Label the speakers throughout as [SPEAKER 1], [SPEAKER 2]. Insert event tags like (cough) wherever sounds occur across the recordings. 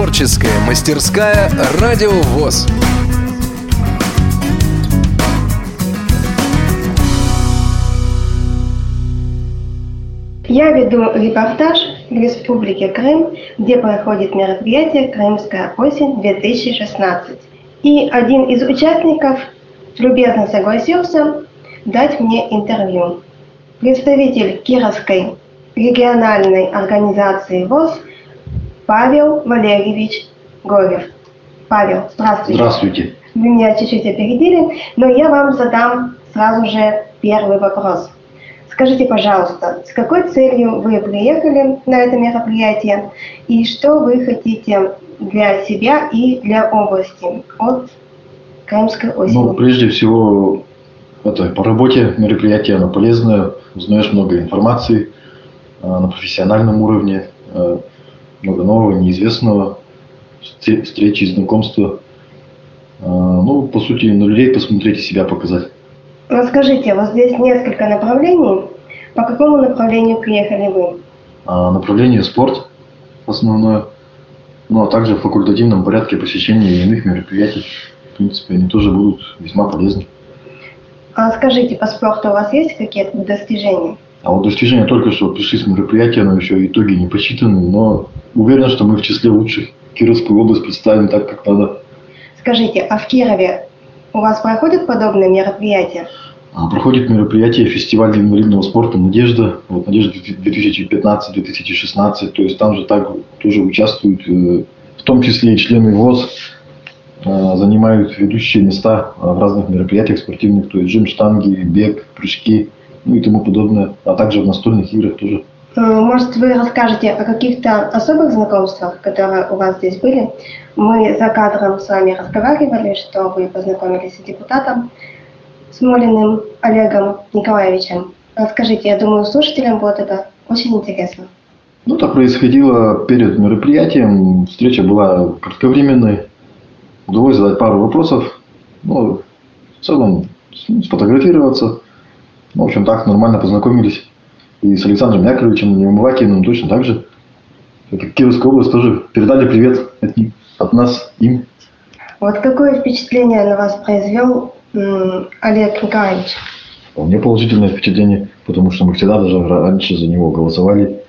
[SPEAKER 1] Творческая мастерская «Радио ВОЗ».
[SPEAKER 2] Я веду репортаж в Республике Крым, где проходит мероприятие «Крымская осень-2016». И один из участников любезно согласился дать мне интервью. Представитель Кировской региональной организации ВОЗ Павел Валерьевич Горев. Павел, здравствуйте.
[SPEAKER 3] Здравствуйте.
[SPEAKER 2] Вы меня чуть-чуть опередили, но я вам задам сразу же первый вопрос. Скажите, пожалуйста, с какой целью вы приехали на это мероприятие и что вы хотите для себя и для области от Крымской осени?
[SPEAKER 3] Ну, прежде всего, это по работе мероприятие, оно полезное, узнаешь много информации э, на профессиональном уровне, э, много нового, неизвестного, встречи, знакомства. Э, ну, по сути, на людей посмотреть и себя показать.
[SPEAKER 2] Расскажите, вот здесь несколько направлений. По какому направлению приехали вы?
[SPEAKER 3] А, направление спорт основное, ну а также в факультативном порядке посещения иных мероприятий. В принципе, они тоже будут весьма полезны.
[SPEAKER 2] А скажите, по спорту у вас есть какие-то достижения?
[SPEAKER 3] А вот достижения только что пришли с мероприятия, но еще итоги не посчитаны, но уверен, что мы в числе лучших. Кировскую область представим так, как надо.
[SPEAKER 2] Скажите, а в Кирове у вас проходят подобные мероприятия?
[SPEAKER 3] А, проходит мероприятие фестиваль инвалидного спорта «Надежда», вот «Надежда 2015-2016», то есть там же так тоже участвуют, э, в том числе и члены ВОЗ, э, занимают ведущие места в разных мероприятиях спортивных, то есть жим, штанги, бег, прыжки, ну и тому подобное, а также в настольных играх тоже.
[SPEAKER 2] Э, может, вы расскажете о каких-то особых знакомствах, которые у вас здесь были? Мы за кадром с вами разговаривали, что вы познакомились с депутатом Смолиным Олегом Николаевичем. Расскажите, я думаю, слушателям будет это очень интересно.
[SPEAKER 3] Ну, так происходило перед мероприятием. Встреча была кратковременной. Удалось задать пару вопросов. Ну, в целом, сфотографироваться. Ну, в общем, так нормально познакомились. И с Александром Яковлевичем Неумывакиным точно так же. Это Кировская область тоже передали привет от, от нас им.
[SPEAKER 2] Вот какое впечатление на вас произвел Олег Николаевич?
[SPEAKER 3] Вполне положительное впечатление, потому что мы всегда даже раньше за него голосовали.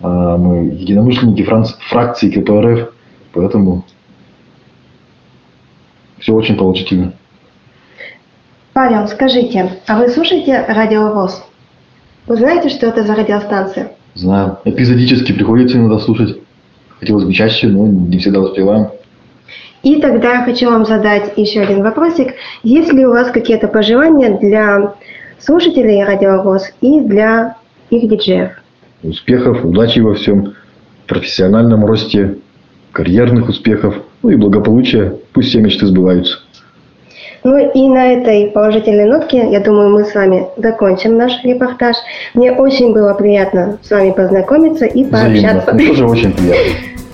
[SPEAKER 3] А мы единомышленники фракции КПРФ, поэтому все очень положительно.
[SPEAKER 2] Павел, скажите, а вы слушаете радио ВОЗ? Вы знаете, что это за радиостанция?
[SPEAKER 3] Знаю. Эпизодически приходится иногда слушать. Хотелось бы чаще, но не всегда успеваем.
[SPEAKER 2] И тогда я хочу вам задать еще один вопросик. Есть ли у вас какие-то пожелания для слушателей Радиовоз и для их диджеев?
[SPEAKER 3] Успехов, удачи во всем, профессиональном росте, карьерных успехов, ну и благополучия. Пусть все мечты сбываются.
[SPEAKER 2] Ну и на этой положительной нотке, я думаю, мы с вами закончим наш репортаж. Мне очень было приятно с вами познакомиться и пообщаться.
[SPEAKER 3] Взаимно. Мне тоже очень приятно. (laughs)